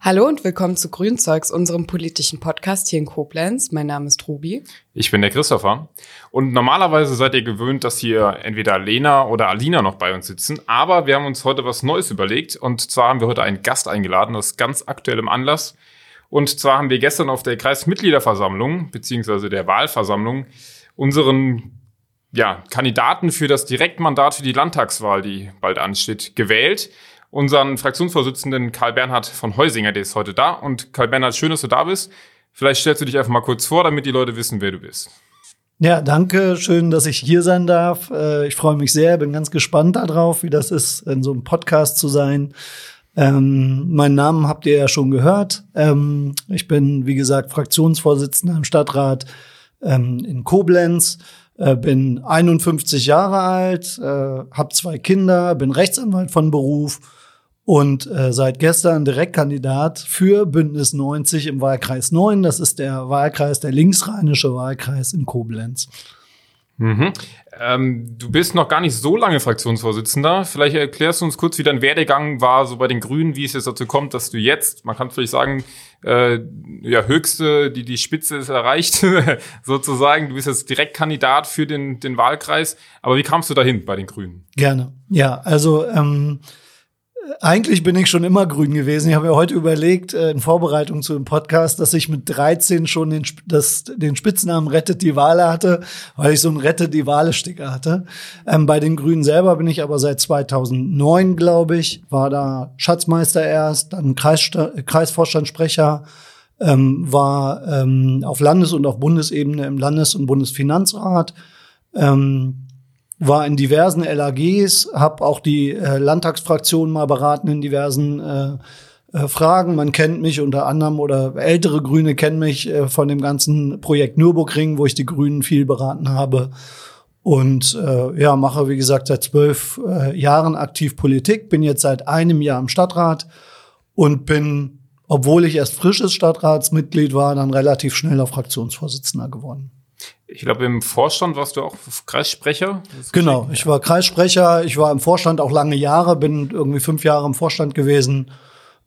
Hallo und willkommen zu Grünzeugs, unserem politischen Podcast hier in Koblenz. Mein Name ist Ruby. Ich bin der Christopher. Und normalerweise seid ihr gewöhnt, dass hier entweder Lena oder Alina noch bei uns sitzen. Aber wir haben uns heute was Neues überlegt. Und zwar haben wir heute einen Gast eingeladen, das ganz aktuell im Anlass. Und zwar haben wir gestern auf der Kreismitgliederversammlung, beziehungsweise der Wahlversammlung, unseren ja, Kandidaten für das Direktmandat für die Landtagswahl, die bald ansteht, gewählt unseren Fraktionsvorsitzenden Karl Bernhard von Heusinger, der ist heute da. Und Karl Bernhard, schön, dass du da bist. Vielleicht stellst du dich einfach mal kurz vor, damit die Leute wissen, wer du bist. Ja, danke. Schön, dass ich hier sein darf. Äh, ich freue mich sehr, bin ganz gespannt darauf, wie das ist, in so einem Podcast zu sein. Ähm, meinen Namen habt ihr ja schon gehört. Ähm, ich bin, wie gesagt, Fraktionsvorsitzender im Stadtrat ähm, in Koblenz. Äh, bin 51 Jahre alt, äh, habe zwei Kinder, bin Rechtsanwalt von Beruf und äh, seit gestern Direktkandidat für Bündnis 90 im Wahlkreis 9. Das ist der Wahlkreis, der linksrheinische Wahlkreis in Koblenz. Mhm. Ähm, du bist noch gar nicht so lange Fraktionsvorsitzender. Vielleicht erklärst du uns kurz, wie dein Werdegang war, so bei den Grünen, wie es jetzt dazu kommt, dass du jetzt, man kann vielleicht sagen, äh, ja, höchste, die, die Spitze ist erreicht, sozusagen. Du bist jetzt Direktkandidat für den, den Wahlkreis. Aber wie kamst du dahin bei den Grünen? Gerne. Ja, also ähm, eigentlich bin ich schon immer grün gewesen. Ich habe mir heute überlegt, äh, in Vorbereitung zu dem Podcast, dass ich mit 13 schon den, das, den Spitznamen Rettet die Wale hatte, weil ich so einen Rettet die Wale-Sticker hatte. Ähm, bei den Grünen selber bin ich aber seit 2009, glaube ich, war da Schatzmeister erst, dann Kreis, Kreisvorstandssprecher, ähm, war ähm, auf Landes- und auf Bundesebene im Landes- und Bundesfinanzrat. Ähm, war in diversen LAGs, habe auch die äh, Landtagsfraktion mal beraten in diversen äh, äh, Fragen. Man kennt mich unter anderem oder ältere Grüne kennen mich äh, von dem ganzen Projekt Nürburgring, wo ich die Grünen viel beraten habe. Und äh, ja, mache, wie gesagt, seit zwölf äh, Jahren aktiv Politik, bin jetzt seit einem Jahr im Stadtrat und bin, obwohl ich erst frisches Stadtratsmitglied war, dann relativ schnell auf Fraktionsvorsitzender geworden. Ich glaube, im Vorstand warst du auch Kreissprecher. Genau, ich war Kreissprecher, ich war im Vorstand auch lange Jahre, bin irgendwie fünf Jahre im Vorstand gewesen.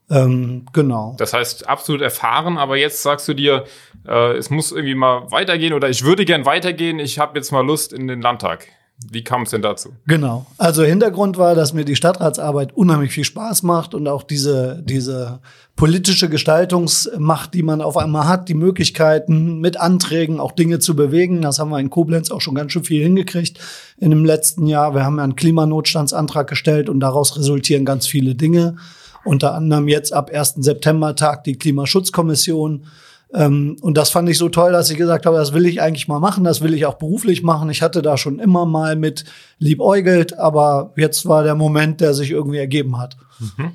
Ähm, genau. Das heißt, absolut erfahren, aber jetzt sagst du dir, äh, es muss irgendwie mal weitergehen oder ich würde gern weitergehen, ich habe jetzt mal Lust in den Landtag. Wie kam es denn dazu? Genau. Also Hintergrund war, dass mir die Stadtratsarbeit unheimlich viel Spaß macht und auch diese, diese politische Gestaltungsmacht, die man auf einmal hat, die Möglichkeiten mit Anträgen auch Dinge zu bewegen. Das haben wir in Koblenz auch schon ganz schön viel hingekriegt in dem letzten Jahr. Wir haben ja einen Klimanotstandsantrag gestellt und daraus resultieren ganz viele Dinge. Unter anderem jetzt ab 1. September tagt die Klimaschutzkommission und das fand ich so toll, dass ich gesagt habe, das will ich eigentlich mal machen, das will ich auch beruflich machen. Ich hatte da schon immer mal mit liebäugelt, aber jetzt war der Moment, der sich irgendwie ergeben hat. Mhm.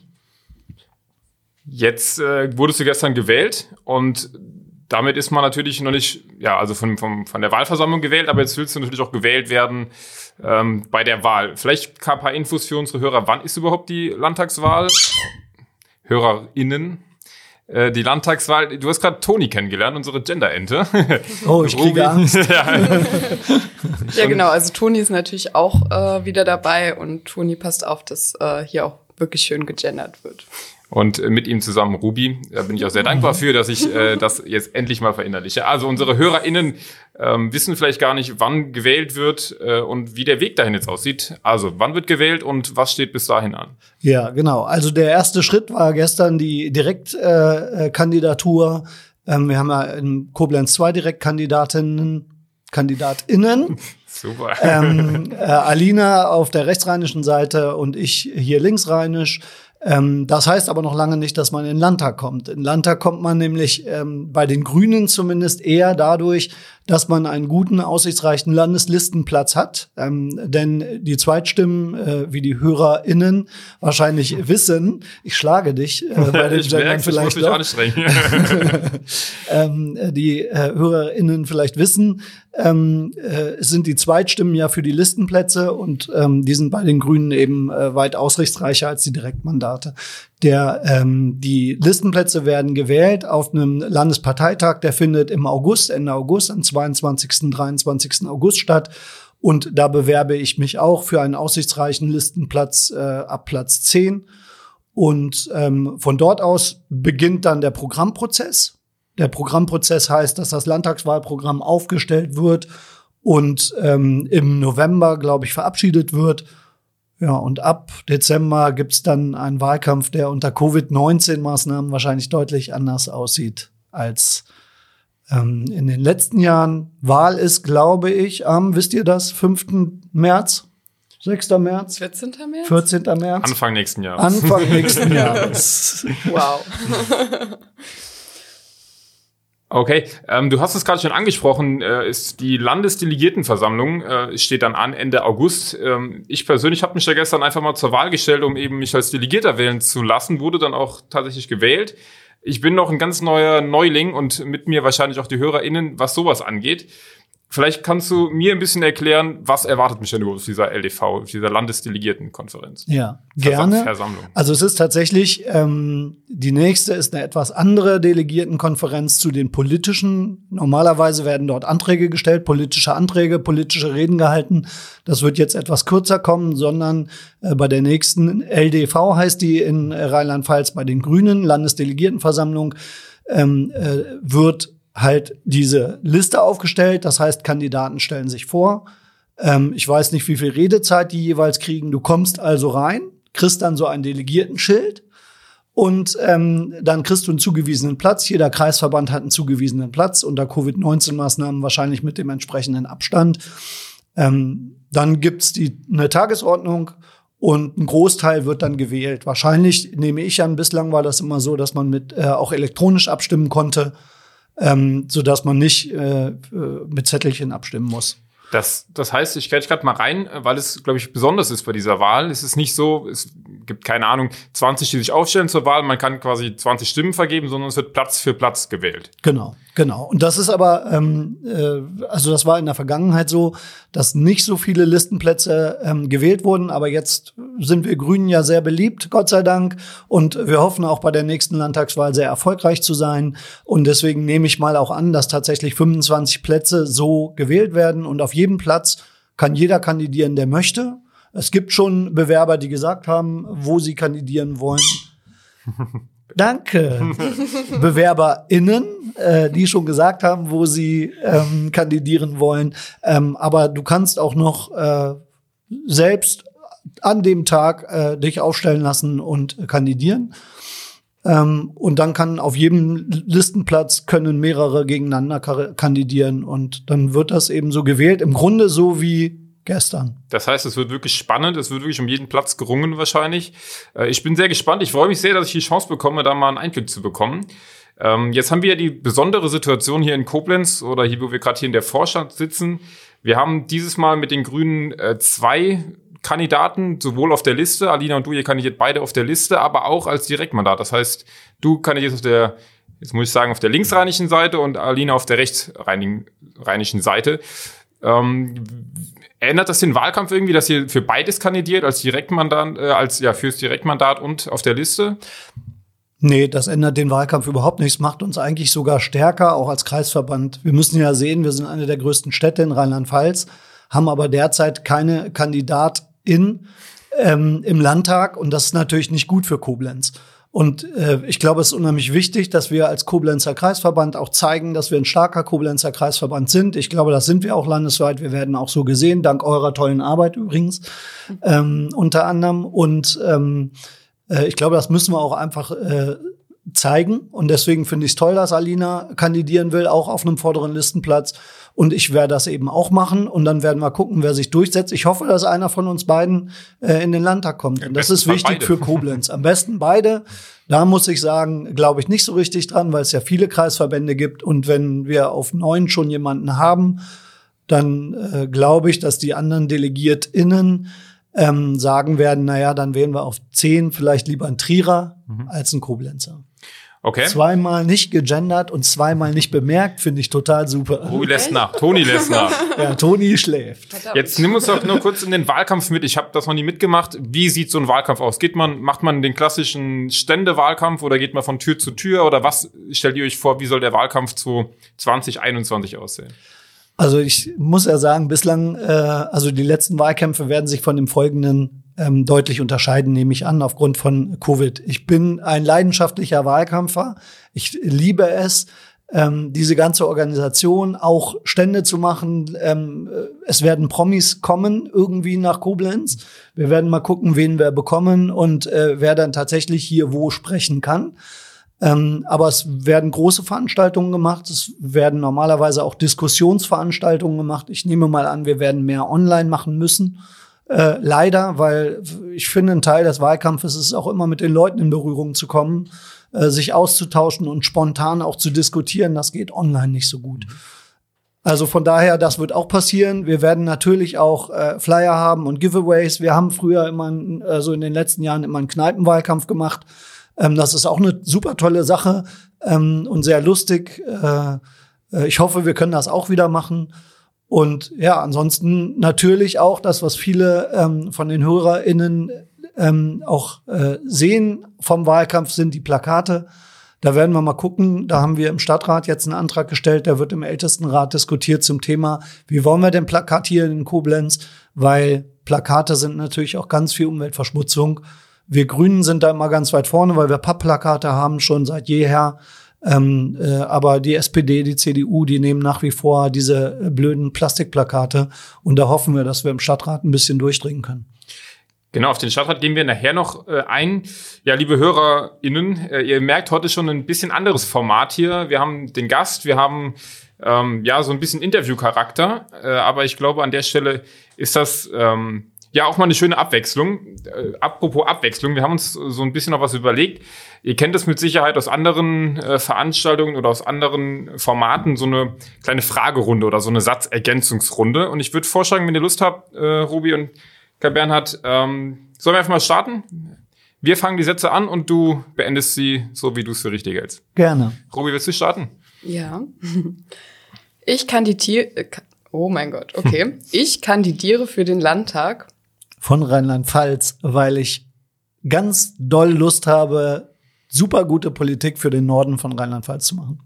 Jetzt äh, wurdest du gestern gewählt und damit ist man natürlich noch nicht, ja, also von, von, von der Wahlversammlung gewählt, aber jetzt willst du natürlich auch gewählt werden ähm, bei der Wahl. Vielleicht ein paar Infos für unsere Hörer. Wann ist überhaupt die Landtagswahl? HörerInnen. Äh, die Landtagswahl, du hast gerade Toni kennengelernt, unsere Gender-Ente. Oh, ich kriege Angst. ja. ja, genau. Also Toni ist natürlich auch äh, wieder dabei und Toni passt auf, dass äh, hier auch wirklich schön gegendert wird und äh, mit ihm zusammen Ruby. Da bin ich auch sehr dankbar für, dass ich äh, das jetzt endlich mal verinnerliche. Also unsere HörerInnen ähm, wissen vielleicht gar nicht, wann gewählt wird äh, und wie der Weg dahin jetzt aussieht. Also wann wird gewählt und was steht bis dahin an? Ja, genau. Also der erste Schritt war gestern die Direktkandidatur. Äh, ähm, wir haben ja in Koblenz zwei Direktkandidatinnen, KandidatInnen. Super. Ähm, äh, Alina auf der rechtsrheinischen Seite und ich hier linksrheinisch. Ähm, das heißt aber noch lange nicht, dass man in Landtag kommt. In Landtag kommt man nämlich ähm, bei den Grünen zumindest eher dadurch, dass man einen guten, aussichtsreichen Landeslistenplatz hat. Ähm, denn die Zweitstimmen, äh, wie die HörerInnen wahrscheinlich wissen, ich schlage dich äh, bei den Gendern vielleicht ich mich ähm, Die äh, HörerInnen vielleicht wissen, ähm, äh, es sind die Zweitstimmen ja für die Listenplätze und ähm, die sind bei den Grünen eben äh, weit ausrichtsreicher als die Direktmandate. Der, ähm, die Listenplätze werden gewählt auf einem Landesparteitag, der findet im August, Ende August, am 22. 23. August statt. Und da bewerbe ich mich auch für einen aussichtsreichen Listenplatz äh, ab Platz 10. Und ähm, von dort aus beginnt dann der Programmprozess. Der Programmprozess heißt, dass das Landtagswahlprogramm aufgestellt wird und ähm, im November, glaube ich, verabschiedet wird. Ja, und ab Dezember gibt's dann einen Wahlkampf, der unter Covid-19-Maßnahmen wahrscheinlich deutlich anders aussieht als ähm, in den letzten Jahren. Wahl ist, glaube ich, am, wisst ihr das, 5. März? 6. März? 14. März? 14. März? Anfang nächsten Jahres. Anfang nächsten Jahres. Wow. Okay, ähm, du hast es gerade schon angesprochen, äh, ist die Landesdelegiertenversammlung äh, steht dann an Ende August. Ähm, ich persönlich habe mich da gestern einfach mal zur Wahl gestellt, um eben mich als Delegierter wählen zu lassen, wurde dann auch tatsächlich gewählt. Ich bin noch ein ganz neuer Neuling und mit mir wahrscheinlich auch die HörerInnen, was sowas angeht. Vielleicht kannst du mir ein bisschen erklären, was erwartet mich denn überhaupt dieser LDV, dieser Landesdelegiertenkonferenz? Ja, gerne. Versammlung. Also es ist tatsächlich, ähm, die nächste ist eine etwas andere Delegiertenkonferenz zu den politischen. Normalerweise werden dort Anträge gestellt, politische Anträge, politische Reden gehalten. Das wird jetzt etwas kürzer kommen, sondern äh, bei der nächsten LDV heißt die in Rheinland-Pfalz bei den Grünen, Landesdelegiertenversammlung, ähm, äh, wird halt diese Liste aufgestellt. Das heißt, Kandidaten stellen sich vor. Ähm, ich weiß nicht, wie viel Redezeit die jeweils kriegen. Du kommst also rein, kriegst dann so ein Delegiertenschild und ähm, dann kriegst du einen zugewiesenen Platz. Jeder Kreisverband hat einen zugewiesenen Platz unter Covid-19-Maßnahmen wahrscheinlich mit dem entsprechenden Abstand. Ähm, dann gibt's die eine Tagesordnung und ein Großteil wird dann gewählt. Wahrscheinlich nehme ich an, bislang war das immer so, dass man mit äh, auch elektronisch abstimmen konnte ähm, so dass man nicht äh, äh, mit Zettelchen abstimmen muss. Das, das heißt, ich gehe gerade mal rein, weil es, glaube ich, besonders ist bei dieser Wahl. Es ist nicht so, es gibt keine Ahnung, 20, die sich aufstellen zur Wahl, man kann quasi 20 Stimmen vergeben, sondern es wird Platz für Platz gewählt. Genau, genau. Und das ist aber, ähm, äh, also das war in der Vergangenheit so, dass nicht so viele Listenplätze ähm, gewählt wurden, aber jetzt sind wir Grünen ja sehr beliebt, Gott sei Dank. Und wir hoffen auch bei der nächsten Landtagswahl sehr erfolgreich zu sein. Und deswegen nehme ich mal auch an, dass tatsächlich 25 Plätze so gewählt werden und auf jedem Platz kann jeder kandidieren, der möchte. Es gibt schon Bewerber, die gesagt haben, wo sie kandidieren wollen. Danke. BewerberInnen, äh, die schon gesagt haben, wo sie ähm, kandidieren wollen. Ähm, aber du kannst auch noch äh, selbst an dem Tag äh, dich aufstellen lassen und kandidieren. Ähm, und dann kann auf jedem Listenplatz können mehrere gegeneinander kandidieren und dann wird das eben so gewählt. Im Grunde so wie gestern. Das heißt, es wird wirklich spannend, es wird wirklich um jeden Platz gerungen wahrscheinlich. Äh, ich bin sehr gespannt. Ich freue mich sehr, dass ich die Chance bekomme, da mal einen Einblick zu bekommen. Ähm, jetzt haben wir ja die besondere Situation hier in Koblenz oder hier, wo wir gerade hier in der Vorstand sitzen. Wir haben dieses Mal mit den Grünen äh, zwei Kandidaten, sowohl auf der Liste, Alina und du, ihr kandidiert beide auf der Liste, aber auch als Direktmandat. Das heißt, du kandidierst auf der, jetzt muss ich sagen, auf der linksrheinischen Seite und Alina auf der rechtsrheinischen Seite. Ähm, ändert das den Wahlkampf irgendwie, dass ihr für beides kandidiert, als Direktmandat, äh, als ja fürs Direktmandat und auf der Liste? Nee, das ändert den Wahlkampf überhaupt nichts, macht uns eigentlich sogar stärker, auch als Kreisverband. Wir müssen ja sehen, wir sind eine der größten Städte in Rheinland-Pfalz, haben aber derzeit keine Kandidatin ähm, im Landtag und das ist natürlich nicht gut für Koblenz. Und äh, ich glaube, es ist unheimlich wichtig, dass wir als Koblenzer Kreisverband auch zeigen, dass wir ein starker Koblenzer Kreisverband sind. Ich glaube, das sind wir auch landesweit. Wir werden auch so gesehen, dank eurer tollen Arbeit übrigens ähm, unter anderem. Und ähm, äh, ich glaube, das müssen wir auch einfach äh, zeigen. Und deswegen finde ich es toll, dass Alina kandidieren will, auch auf einem vorderen Listenplatz. Und ich werde das eben auch machen. Und dann werden wir gucken, wer sich durchsetzt. Ich hoffe, dass einer von uns beiden äh, in den Landtag kommt. Und das ist wichtig beide. für Koblenz. Am besten beide. Da muss ich sagen, glaube ich nicht so richtig dran, weil es ja viele Kreisverbände gibt. Und wenn wir auf neun schon jemanden haben, dann äh, glaube ich, dass die anderen DelegiertInnen ähm, sagen werden, naja, dann wählen wir auf zehn vielleicht lieber einen Trierer mhm. als einen Koblenzer. Okay. Zweimal nicht gegendert und zweimal nicht bemerkt, finde ich total super. Toni lässt nach. Toni lässt nach. ja, Toni schläft. Jetzt nimm uns doch nur kurz in den Wahlkampf mit. Ich habe das noch nie mitgemacht. Wie sieht so ein Wahlkampf aus? Geht man, macht man den klassischen Ständewahlkampf oder geht man von Tür zu Tür oder was stellt ihr euch vor? Wie soll der Wahlkampf zu 2021 aussehen? Also ich muss ja sagen, bislang, äh, also die letzten Wahlkämpfe werden sich von dem folgenden ähm, deutlich unterscheiden, nehme ich an, aufgrund von Covid. Ich bin ein leidenschaftlicher Wahlkämpfer. Ich liebe es, ähm, diese ganze Organisation auch Stände zu machen. Ähm, es werden Promis kommen irgendwie nach Koblenz. Wir werden mal gucken, wen wir bekommen und äh, wer dann tatsächlich hier wo sprechen kann. Ähm, aber es werden große Veranstaltungen gemacht. Es werden normalerweise auch Diskussionsveranstaltungen gemacht. Ich nehme mal an, wir werden mehr online machen müssen. Äh, leider, weil ich finde, ein Teil des Wahlkampfes ist auch immer mit den Leuten in Berührung zu kommen, äh, sich auszutauschen und spontan auch zu diskutieren. Das geht online nicht so gut. Also von daher, das wird auch passieren. Wir werden natürlich auch äh, Flyer haben und Giveaways. Wir haben früher immer, also in den letzten Jahren immer einen Kneipenwahlkampf gemacht. Ähm, das ist auch eine super tolle Sache ähm, und sehr lustig. Äh, äh, ich hoffe, wir können das auch wieder machen. Und ja, ansonsten natürlich auch das, was viele ähm, von den HörerInnen ähm, auch äh, sehen vom Wahlkampf, sind die Plakate. Da werden wir mal gucken. Da haben wir im Stadtrat jetzt einen Antrag gestellt, der wird im Ältestenrat diskutiert zum Thema, wie wollen wir denn plakatieren in Koblenz? Weil Plakate sind natürlich auch ganz viel Umweltverschmutzung. Wir Grünen sind da immer ganz weit vorne, weil wir Pappplakate haben schon seit jeher. Ähm, äh, aber die SPD, die CDU, die nehmen nach wie vor diese äh, blöden Plastikplakate. Und da hoffen wir, dass wir im Stadtrat ein bisschen durchdringen können. Genau, auf den Stadtrat gehen wir nachher noch äh, ein. Ja, liebe HörerInnen, äh, ihr merkt heute schon ein bisschen anderes Format hier. Wir haben den Gast, wir haben ähm, ja so ein bisschen Interviewcharakter, äh, aber ich glaube, an der Stelle ist das ähm, ja, auch mal eine schöne Abwechslung. Äh, apropos Abwechslung, wir haben uns so ein bisschen noch was überlegt. Ihr kennt das mit Sicherheit aus anderen äh, Veranstaltungen oder aus anderen Formaten, so eine kleine Fragerunde oder so eine Satzergänzungsrunde. Und ich würde vorschlagen, wenn ihr Lust habt, äh, Ruby und Kai Bernhard, ähm, sollen wir einfach mal starten? Wir fangen die Sätze an und du beendest sie so, wie du es für richtig hältst. Gerne. Ruby, willst du starten? Ja. Ich kandidiere. Äh, oh mein Gott, okay. Ich kandidiere für den Landtag von Rheinland-Pfalz, weil ich ganz doll Lust habe, super gute Politik für den Norden von Rheinland-Pfalz zu machen.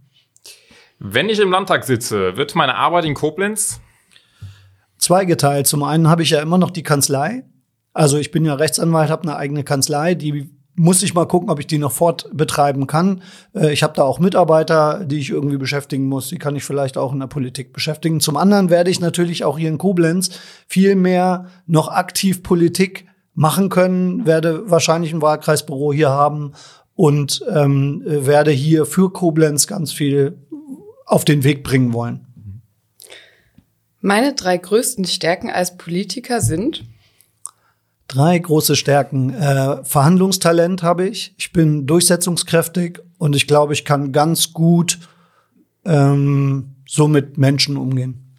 Wenn ich im Landtag sitze, wird meine Arbeit in Koblenz zweigeteilt. Zum einen habe ich ja immer noch die Kanzlei. Also ich bin ja Rechtsanwalt, habe eine eigene Kanzlei, die muss ich mal gucken, ob ich die noch fortbetreiben kann. Äh, ich habe da auch Mitarbeiter, die ich irgendwie beschäftigen muss. Die kann ich vielleicht auch in der Politik beschäftigen. Zum anderen werde ich natürlich auch hier in Koblenz viel mehr noch aktiv Politik machen können, werde wahrscheinlich ein Wahlkreisbüro hier haben und ähm, werde hier für Koblenz ganz viel auf den Weg bringen wollen. Meine drei größten Stärken als Politiker sind Drei große Stärken. Äh, Verhandlungstalent habe ich. Ich bin durchsetzungskräftig und ich glaube, ich kann ganz gut ähm, so mit Menschen umgehen.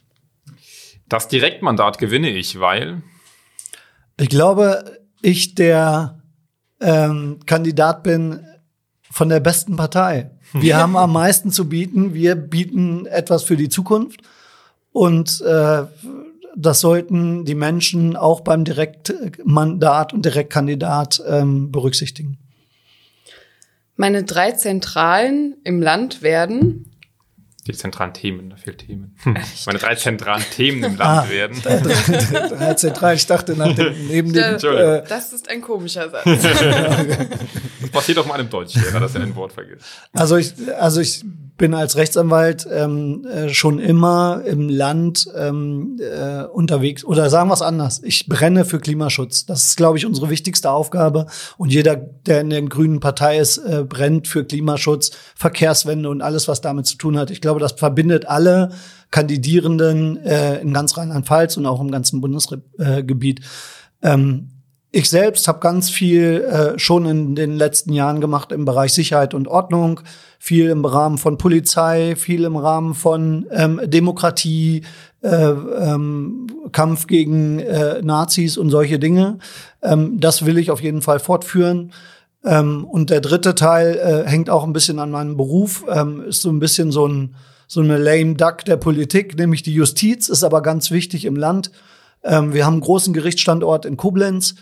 Das Direktmandat gewinne ich, weil ich glaube, ich der ähm, Kandidat bin von der besten Partei. Wir haben am meisten zu bieten. Wir bieten etwas für die Zukunft. Und äh, das sollten die Menschen auch beim Direktmandat und Direktkandidat ähm, berücksichtigen. Meine drei Zentralen im Land werden die zentralen Themen, da fehlt Themen. Meine drei zentralen Themen im Land ah, werden. drei zentralen, ich dachte nach dem, neben dem. Äh, das ist ein komischer Satz. das passiert auch mal einem Deutschlehrer, dass er ein Wort vergisst. Also ich, also ich bin als Rechtsanwalt ähm, äh, schon immer im Land ähm, äh, unterwegs. Oder sagen wir es anders. Ich brenne für Klimaschutz. Das ist, glaube ich, unsere wichtigste Aufgabe. Und jeder, der in der grünen Partei ist, äh, brennt für Klimaschutz, Verkehrswende und alles, was damit zu tun hat. Ich glaube, das verbindet alle Kandidierenden äh, in ganz Rheinland-Pfalz und auch im ganzen Bundesgebiet. Ähm, ich selbst habe ganz viel äh, schon in den letzten Jahren gemacht im Bereich Sicherheit und Ordnung, viel im Rahmen von Polizei, viel im Rahmen von ähm, Demokratie, äh, ähm, Kampf gegen äh, Nazis und solche Dinge. Ähm, das will ich auf jeden Fall fortführen. Ähm, und der dritte Teil äh, hängt auch ein bisschen an meinem Beruf, ähm, ist so ein bisschen so ein so eine lame duck der Politik, nämlich die Justiz, ist aber ganz wichtig im Land. Ähm, wir haben einen großen Gerichtsstandort in Koblenz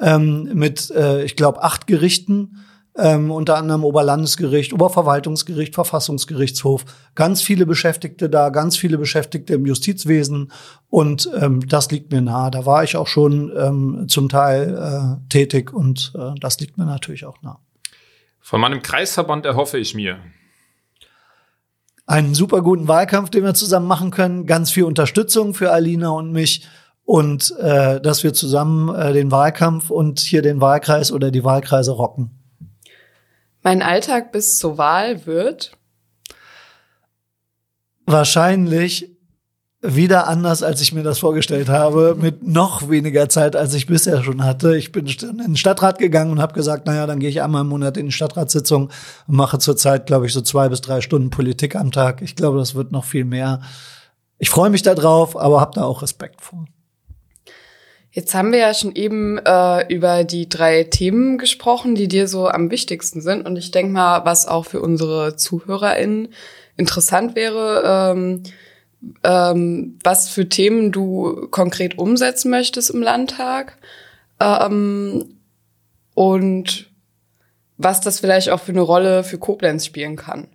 ähm, mit, äh, ich glaube, acht Gerichten. ähm, unter anderem Oberlandesgericht, Oberverwaltungsgericht, Verfassungsgerichtshof. Ganz viele Beschäftigte da, ganz viele Beschäftigte im Justizwesen und ähm, das liegt mir nahe. Da war ich auch schon ähm, zum Teil äh, tätig und äh, das liegt mir natürlich auch nahe. Von meinem Kreisverband erhoffe ich mir. Einen super guten Wahlkampf, den wir zusammen machen können. Ganz viel Unterstützung für Alina und mich und äh, dass wir zusammen äh, den Wahlkampf und hier den Wahlkreis oder die Wahlkreise rocken. Mein Alltag bis zur Wahl wird wahrscheinlich wieder anders, als ich mir das vorgestellt habe, mit noch weniger Zeit, als ich bisher schon hatte. Ich bin in den Stadtrat gegangen und habe gesagt, naja, dann gehe ich einmal im Monat in die Stadtratssitzung und mache zurzeit, glaube ich, so zwei bis drei Stunden Politik am Tag. Ich glaube, das wird noch viel mehr. Ich freue mich darauf, aber habe da auch Respekt vor. Jetzt haben wir ja schon eben äh, über die drei Themen gesprochen, die dir so am wichtigsten sind. Und ich denke mal, was auch für unsere ZuhörerInnen interessant wäre, ähm, ähm, was für Themen du konkret umsetzen möchtest im Landtag ähm, und was das vielleicht auch für eine Rolle für Koblenz spielen kann.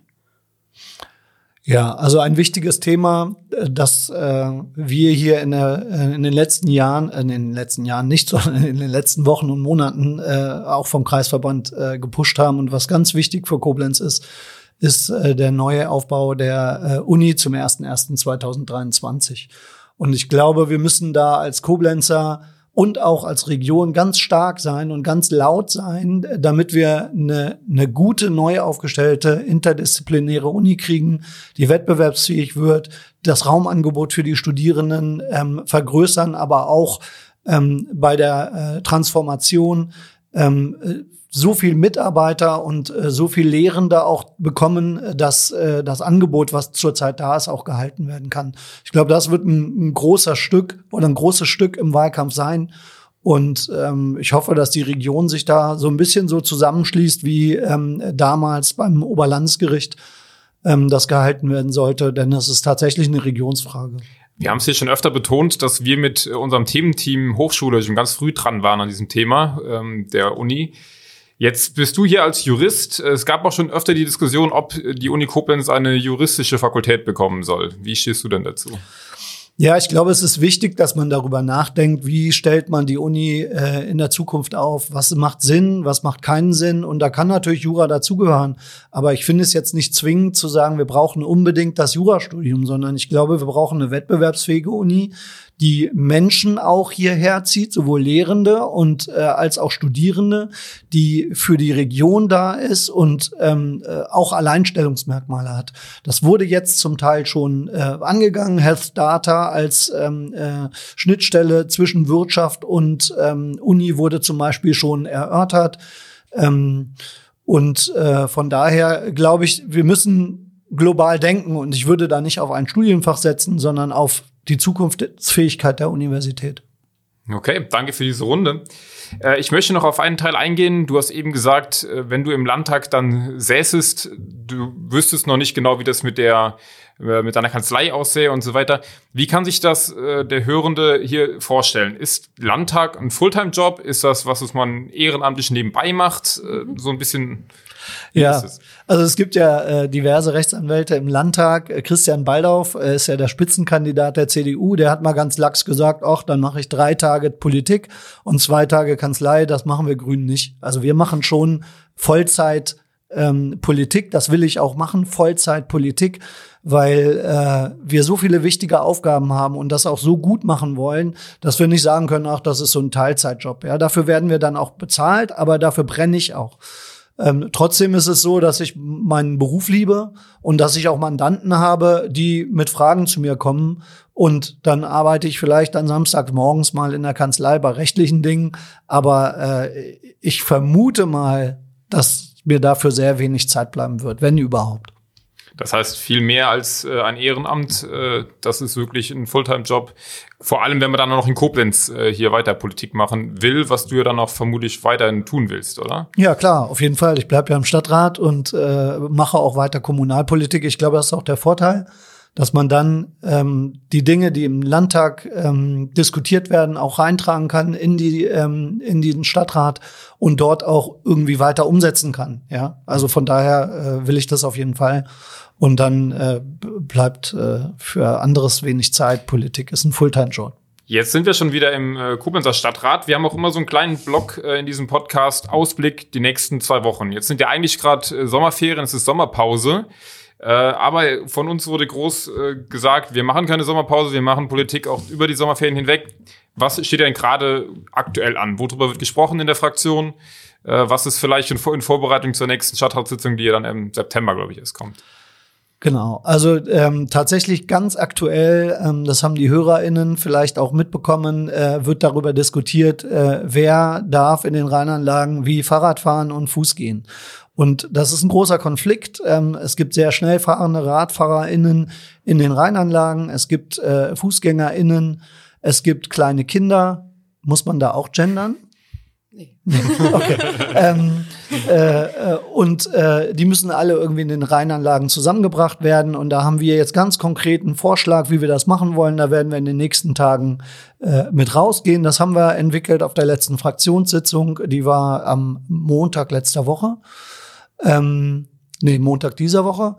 Ja, also ein wichtiges Thema, äh, das äh, wir hier in, der, äh, in den letzten Jahren, äh, in den letzten Jahren nicht, sondern in den letzten Wochen und Monaten äh, auch vom Kreisverband äh, gepusht haben und was ganz wichtig für Koblenz ist, ist äh, der neue Aufbau der äh, Uni zum 01.01.2023. Und ich glaube, wir müssen da als Koblenzer und auch als Region ganz stark sein und ganz laut sein, damit wir eine, eine gute, neu aufgestellte, interdisziplinäre Uni kriegen, die wettbewerbsfähig wird, das Raumangebot für die Studierenden ähm, vergrößern, aber auch ähm, bei der äh, Transformation ähm, so viel Mitarbeiter und äh, so viel Lehrende auch bekommen, äh, dass äh, das Angebot, was zurzeit da ist, auch gehalten werden kann. Ich glaube, das wird ein, ein, großer Stück oder ein großes Stück im Wahlkampf sein. Und ähm, ich hoffe, dass die Region sich da so ein bisschen so zusammenschließt, wie ähm, damals beim Oberlandesgericht ähm, das gehalten werden sollte, denn das ist tatsächlich eine Regionsfrage. Wir haben es hier schon öfter betont, dass wir mit unserem Thementeam Hochschule schon ganz früh dran waren an diesem Thema ähm, der Uni. Jetzt bist du hier als Jurist. Es gab auch schon öfter die Diskussion, ob die Uni Koblenz eine juristische Fakultät bekommen soll. Wie stehst du denn dazu? Ja, ich glaube, es ist wichtig, dass man darüber nachdenkt, wie stellt man die Uni äh, in der Zukunft auf, was macht Sinn, was macht keinen Sinn. Und da kann natürlich Jura dazugehören. Aber ich finde es jetzt nicht zwingend zu sagen, wir brauchen unbedingt das Jurastudium, sondern ich glaube, wir brauchen eine wettbewerbsfähige Uni, die Menschen auch hierher zieht, sowohl Lehrende und äh, als auch Studierende, die für die Region da ist und ähm, äh, auch Alleinstellungsmerkmale hat. Das wurde jetzt zum Teil schon äh, angegangen. Health Data als ähm, äh, Schnittstelle zwischen Wirtschaft und ähm, Uni wurde zum Beispiel schon erörtert. Ähm, und äh, von daher glaube ich, wir müssen global denken und ich würde da nicht auf ein Studienfach setzen, sondern auf die Zukunftsfähigkeit der Universität. Okay, danke für diese Runde. Äh, ich möchte noch auf einen Teil eingehen. Du hast eben gesagt, äh, wenn du im Landtag dann säßest, du wüsstest noch nicht genau, wie das mit der äh, mit deiner Kanzlei aussähe und so weiter. Wie kann sich das der Hörende hier vorstellen? Ist Landtag ein Fulltime-Job? Ist das was, was man ehrenamtlich nebenbei macht? So ein bisschen ja, also es gibt ja äh, diverse Rechtsanwälte im Landtag. Äh, Christian Baldauf äh, ist ja der Spitzenkandidat der CDU. Der hat mal ganz lax gesagt, ach, dann mache ich drei Tage Politik und zwei Tage Kanzlei. Das machen wir Grünen nicht. Also wir machen schon Vollzeit ähm, Politik. Das will ich auch machen, Vollzeit Politik, weil äh, wir so viele wichtige Aufgaben haben und das auch so gut machen wollen, dass wir nicht sagen können, ach, das ist so ein Teilzeitjob. Ja, dafür werden wir dann auch bezahlt, aber dafür brenne ich auch. Ähm, trotzdem ist es so, dass ich meinen Beruf liebe und dass ich auch Mandanten habe, die mit Fragen zu mir kommen. Und dann arbeite ich vielleicht dann samstags morgens mal in der Kanzlei bei rechtlichen Dingen. Aber äh, ich vermute mal, dass mir dafür sehr wenig Zeit bleiben wird, wenn überhaupt. Das heißt, viel mehr als äh, ein Ehrenamt, äh, das ist wirklich ein Fulltime-Job. Vor allem, wenn man dann noch in Koblenz äh, hier weiter Politik machen will, was du ja dann auch vermutlich weiterhin tun willst, oder? Ja, klar, auf jeden Fall. Ich bleibe ja im Stadtrat und äh, mache auch weiter Kommunalpolitik. Ich glaube, das ist auch der Vorteil dass man dann ähm, die Dinge, die im Landtag ähm, diskutiert werden, auch reintragen kann in die ähm, in den Stadtrat und dort auch irgendwie weiter umsetzen kann. Ja, also von daher äh, will ich das auf jeden Fall. Und dann äh, bleibt äh, für anderes wenig Zeit. Politik ist ein Fulltime-Job. Jetzt sind wir schon wieder im äh, Koblenzer Stadtrat. Wir haben auch immer so einen kleinen Block äh, in diesem Podcast, Ausblick die nächsten zwei Wochen. Jetzt sind ja eigentlich gerade äh, Sommerferien, es ist Sommerpause. Äh, aber von uns wurde groß äh, gesagt, wir machen keine Sommerpause, wir machen Politik auch über die Sommerferien hinweg. Was steht denn gerade aktuell an? Worüber wird gesprochen in der Fraktion? Äh, was ist vielleicht in, in Vorbereitung zur nächsten Stadtratssitzung, die ja dann im September, glaube ich, erst kommt? Genau, also ähm, tatsächlich ganz aktuell, ähm, das haben die HörerInnen vielleicht auch mitbekommen, äh, wird darüber diskutiert, äh, wer darf in den Rheinanlagen wie Fahrrad fahren und Fuß gehen. Und das ist ein großer Konflikt. Ähm, es gibt sehr schnell fahrende RadfahrerInnen in den Rheinanlagen, es gibt äh, FußgängerInnen, es gibt kleine Kinder. Muss man da auch gendern? Nee. okay. ähm, äh, äh, und äh, die müssen alle irgendwie in den Rheinanlagen zusammengebracht werden. Und da haben wir jetzt ganz konkret einen Vorschlag, wie wir das machen wollen. Da werden wir in den nächsten Tagen äh, mit rausgehen. Das haben wir entwickelt auf der letzten Fraktionssitzung. Die war am Montag letzter Woche. Ähm, nee, Montag dieser Woche.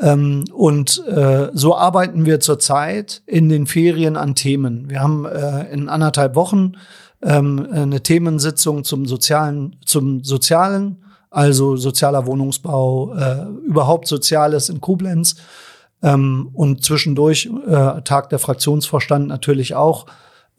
Ähm, und äh, so arbeiten wir zurzeit in den Ferien an Themen. Wir haben äh, in anderthalb Wochen ähm, eine Themensitzung zum sozialen, zum sozialen, also sozialer Wohnungsbau, äh, überhaupt Soziales in Koblenz. Ähm, und zwischendurch äh, Tag der Fraktionsvorstand natürlich auch.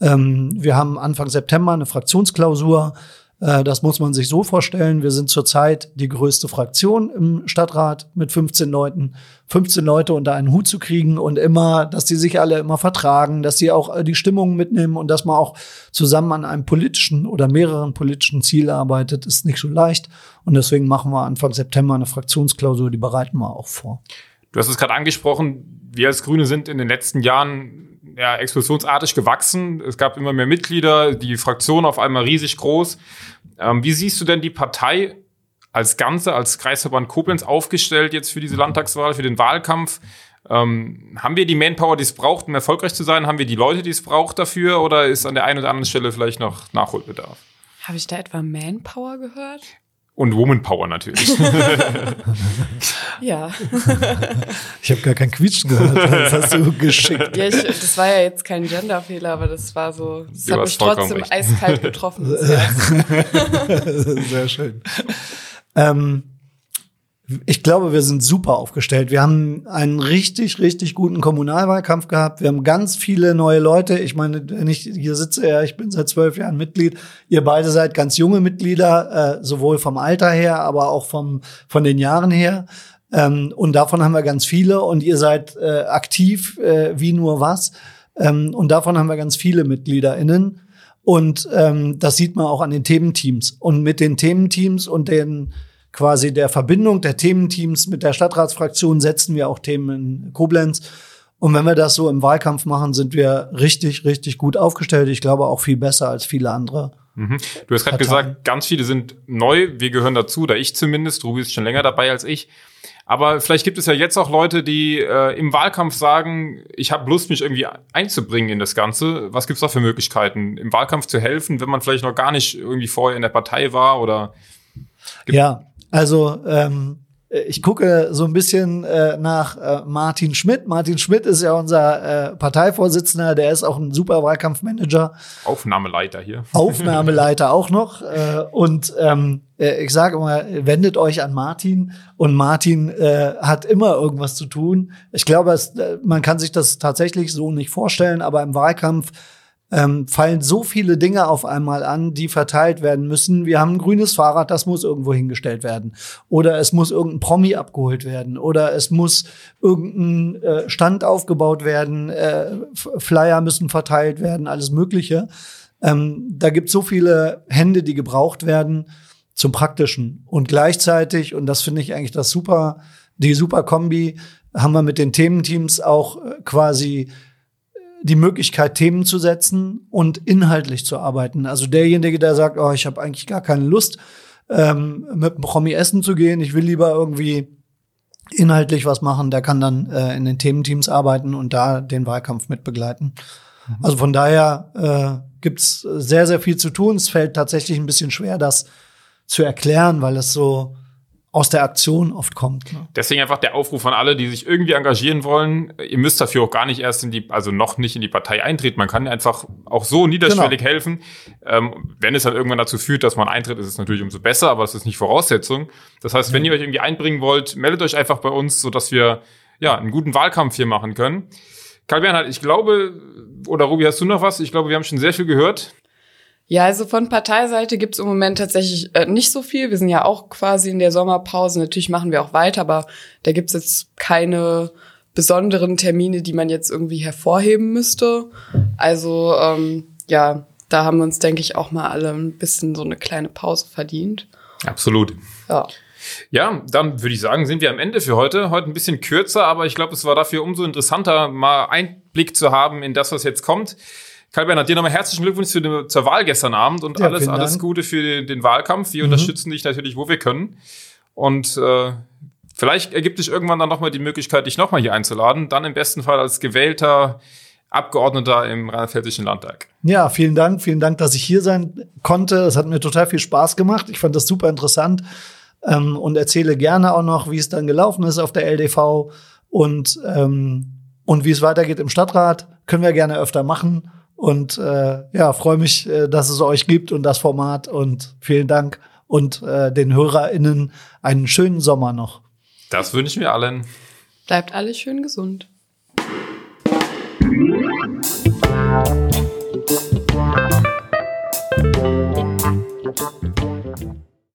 Ähm, wir haben Anfang September eine Fraktionsklausur das muss man sich so vorstellen. Wir sind zurzeit die größte Fraktion im Stadtrat mit 15 Leuten. 15 Leute unter einen Hut zu kriegen und immer, dass die sich alle immer vertragen, dass sie auch äh, die Stimmung mitnehmen und dass man auch zusammen an einem politischen oder mehreren politischen Ziel arbeitet, ist nicht so leicht. Und deswegen machen wir Anfang September eine Fraktionsklausur, die bereiten wir auch vor. Du hast es gerade angesprochen, wir als Grüne sind in den letzten Jahren ja, explosionsartig gewachsen. Es gab immer mehr Mitglieder, die Fraktion auf einmal riesig groß. Ähm, wie siehst du denn die Partei als Ganze, als Kreisverband Koblenz aufgestellt jetzt für diese Landtagswahl, für den Wahlkampf? Ähm, haben wir die Manpower, die es braucht, um erfolgreich zu sein? Haben wir die Leute, die es braucht dafür? Oder ist an der einen oder anderen Stelle vielleicht noch Nachholbedarf? Habe ich da etwa Manpower gehört? Und Womanpower natürlich. ja. Ich habe gar kein Quietschen gehört. Das hast du geschickt. Ja, ich, das war ja jetzt kein Genderfehler, aber das war so, das hat mich trotzdem recht. eiskalt getroffen. Sehr schön. Ähm, ich glaube, wir sind super aufgestellt. Wir haben einen richtig, richtig guten Kommunalwahlkampf gehabt. Wir haben ganz viele neue Leute. Ich meine, wenn ich hier sitze, ja, ich bin seit zwölf Jahren Mitglied. Ihr beide seid ganz junge Mitglieder, äh, sowohl vom Alter her, aber auch vom, von den Jahren her. Ähm, und davon haben wir ganz viele. Und ihr seid äh, aktiv äh, wie nur was. Ähm, und davon haben wir ganz viele MitgliederInnen. Und ähm, das sieht man auch an den Thementeams. Und mit den Thementeams und den quasi der Verbindung der Thementeams mit der Stadtratsfraktion setzen wir auch Themen in Koblenz. Und wenn wir das so im Wahlkampf machen, sind wir richtig, richtig gut aufgestellt. Ich glaube auch viel besser als viele andere. Mhm. Du hast gerade gesagt, ganz viele sind neu. Wir gehören dazu, da ich zumindest. Ruby ist schon länger dabei als ich. Aber vielleicht gibt es ja jetzt auch Leute, die äh, im Wahlkampf sagen, ich habe Lust, mich irgendwie einzubringen in das Ganze. Was gibt's da für Möglichkeiten, im Wahlkampf zu helfen, wenn man vielleicht noch gar nicht irgendwie vorher in der Partei war oder? Ja, also ähm, ich gucke so ein bisschen äh, nach äh, Martin Schmidt. Martin Schmidt ist ja unser äh, Parteivorsitzender, der ist auch ein super Wahlkampfmanager. Aufnahmeleiter hier. Aufnahmeleiter auch noch. Äh, und ähm, äh, ich sage immer, wendet euch an Martin. Und Martin äh, hat immer irgendwas zu tun. Ich glaube, es, äh, man kann sich das tatsächlich so nicht vorstellen, aber im Wahlkampf ähm, fallen so viele Dinge auf einmal an, die verteilt werden müssen. Wir haben ein grünes Fahrrad, das muss irgendwo hingestellt werden. Oder es muss irgendein Promi abgeholt werden. Oder es muss irgendein äh, Stand aufgebaut werden. Äh, Flyer müssen verteilt werden, alles Mögliche. Ähm, da gibt es so viele Hände, die gebraucht werden zum Praktischen. Und gleichzeitig, und das finde ich eigentlich das super, die super Kombi, haben wir mit den Thementeams auch äh, quasi die Möglichkeit, Themen zu setzen und inhaltlich zu arbeiten. Also derjenige, der sagt, oh, ich habe eigentlich gar keine Lust, ähm, mit einem Promi essen zu gehen, ich will lieber irgendwie inhaltlich was machen, der kann dann äh, in den Thementeams arbeiten und da den Wahlkampf mitbegleiten. Mhm. Also von daher äh, gibt's sehr, sehr viel zu tun. Es fällt tatsächlich ein bisschen schwer, das zu erklären, weil es so aus der Aktion oft kommt. Ne? Deswegen einfach der Aufruf an alle, die sich irgendwie engagieren wollen. Ihr müsst dafür auch gar nicht erst in die, also noch nicht in die Partei eintreten. Man kann einfach auch so niederschwellig genau. helfen. Ähm, wenn es dann irgendwann dazu führt, dass man eintritt, ist es natürlich umso besser, aber das ist nicht Voraussetzung. Das heißt, wenn ihr euch irgendwie einbringen wollt, meldet euch einfach bei uns, sodass wir ja einen guten Wahlkampf hier machen können. Karl Bernhard, ich glaube, oder Ruby, hast du noch was? Ich glaube, wir haben schon sehr viel gehört. Ja, also von Parteiseite gibt's im Moment tatsächlich äh, nicht so viel. Wir sind ja auch quasi in der Sommerpause. Natürlich machen wir auch weiter, aber da gibt's jetzt keine besonderen Termine, die man jetzt irgendwie hervorheben müsste. Also ähm, ja, da haben wir uns, denke ich, auch mal alle ein bisschen so eine kleine Pause verdient. Absolut. Ja. Ja, dann würde ich sagen, sind wir am Ende für heute. Heute ein bisschen kürzer, aber ich glaube, es war dafür umso interessanter, mal Einblick zu haben in das, was jetzt kommt. Karl Bernhard, dir nochmal herzlichen Glückwunsch zu dem, zur Wahl gestern Abend und ja, alles, alles Gute für den, den Wahlkampf. Wir mhm. unterstützen dich natürlich, wo wir können. Und äh, vielleicht ergibt sich irgendwann dann nochmal die Möglichkeit, dich nochmal hier einzuladen. Dann im besten Fall als gewählter Abgeordneter im Rheinland-Pfälzischen Landtag. Ja, vielen Dank. Vielen Dank, dass ich hier sein konnte. Es hat mir total viel Spaß gemacht. Ich fand das super interessant ähm, und erzähle gerne auch noch, wie es dann gelaufen ist auf der LDV und, ähm, und wie es weitergeht im Stadtrat. Können wir gerne öfter machen. Und äh, ja, freue mich, äh, dass es euch gibt und das Format. Und vielen Dank und äh, den HörerInnen einen schönen Sommer noch. Das wünsche ich mir allen. Bleibt alle schön gesund.